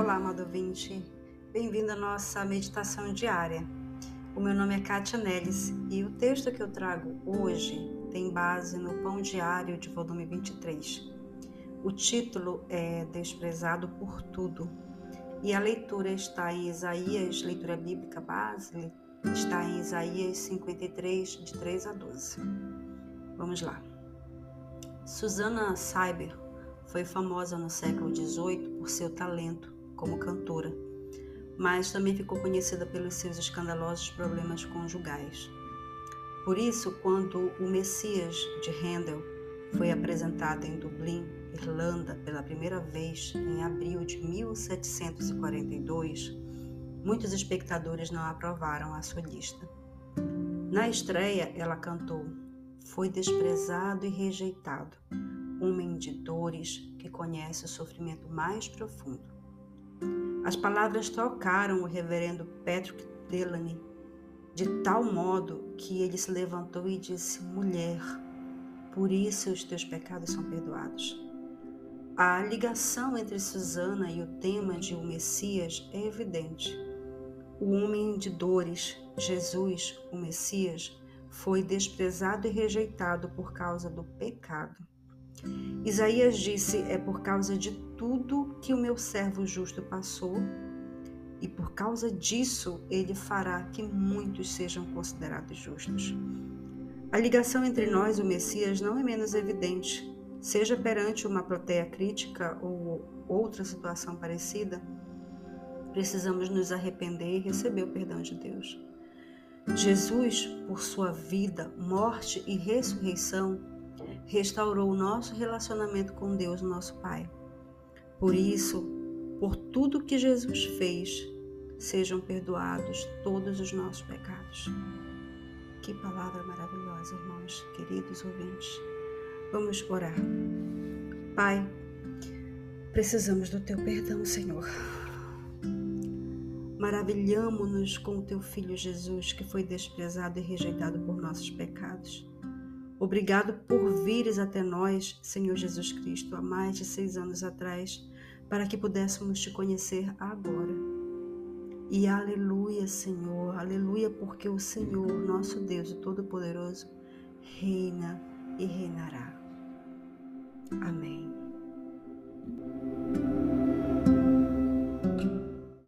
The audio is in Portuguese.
prezado ouvinte. Bem-vindo à nossa meditação diária. O meu nome é Kátia Nellis e o texto que eu trago hoje tem base no Pão Diário de volume 23. O título é Desprezado por Tudo e a leitura está em Isaías, leitura bíblica base, está em Isaías 53, de 3 a 12. Vamos lá. Susana Cyber foi famosa no século XVIII por seu talento como cantora, mas também ficou conhecida pelos seus escandalosos problemas conjugais. Por isso, quando o Messias de Handel foi apresentado em Dublin, Irlanda, pela primeira vez em abril de 1742, muitos espectadores não aprovaram a solista. Na estreia, ela cantou: Foi desprezado e rejeitado, homem de dores que conhece o sofrimento mais profundo. As palavras tocaram o reverendo Patrick Delany de tal modo que ele se levantou e disse: Mulher, por isso os teus pecados são perdoados. A ligação entre Susana e o tema de O Messias é evidente. O homem de dores, Jesus, o Messias, foi desprezado e rejeitado por causa do pecado. Isaías disse: É por causa de tudo que o meu servo justo passou, e por causa disso ele fará que muitos sejam considerados justos. A ligação entre nós e o Messias não é menos evidente, seja perante uma plateia crítica ou outra situação parecida. Precisamos nos arrepender e receber o perdão de Deus. Jesus, por sua vida, morte e ressurreição, restaurou o nosso relacionamento com Deus, nosso Pai. Por isso, por tudo que Jesus fez, sejam perdoados todos os nossos pecados. Que palavra maravilhosa, irmãos, queridos ouvintes. Vamos orar. Pai, precisamos do teu perdão, Senhor. Maravilhamo-nos com o teu filho Jesus, que foi desprezado e rejeitado por nossos pecados. Obrigado por vires até nós, Senhor Jesus Cristo, há mais de seis anos atrás, para que pudéssemos te conhecer agora. E aleluia, Senhor, aleluia, porque o Senhor, nosso Deus, o Todo-Poderoso, reina e reinará. Amém.